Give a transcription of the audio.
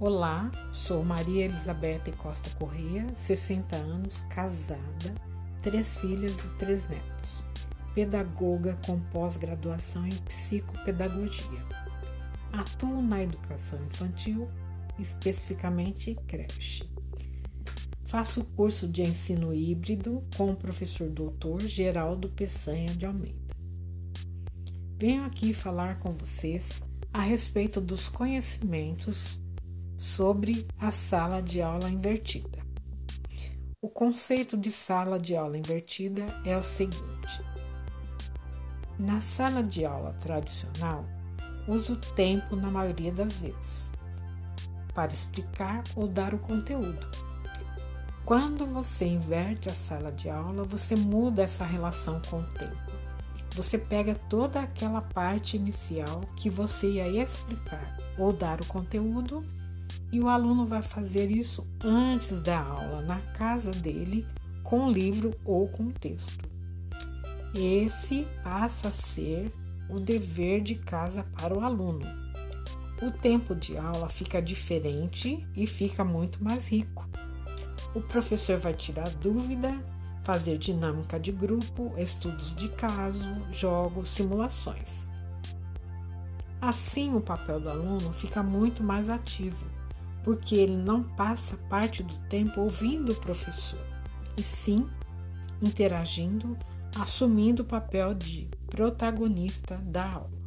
Olá, sou Maria Elizabeth Costa Correia, 60 anos, casada, três filhas e três netos, pedagoga com pós-graduação em psicopedagogia. Atuo na educação infantil, especificamente creche. Faço o curso de ensino híbrido com o professor doutor Geraldo Peçanha de Almeida. Venho aqui falar com vocês a respeito dos conhecimentos sobre a sala de aula invertida. O conceito de sala de aula invertida é o seguinte: na sala de aula tradicional, uso tempo na maioria das vezes para explicar ou dar o conteúdo. Quando você inverte a sala de aula, você muda essa relação com o tempo. Você pega toda aquela parte inicial que você ia explicar ou dar o conteúdo e o aluno vai fazer isso antes da aula, na casa dele, com livro ou com texto. Esse passa a ser o dever de casa para o aluno. O tempo de aula fica diferente e fica muito mais rico. O professor vai tirar dúvida, fazer dinâmica de grupo, estudos de caso, jogos, simulações. Assim, o papel do aluno fica muito mais ativo porque ele não passa parte do tempo ouvindo o professor, e sim interagindo, assumindo o papel de protagonista da aula.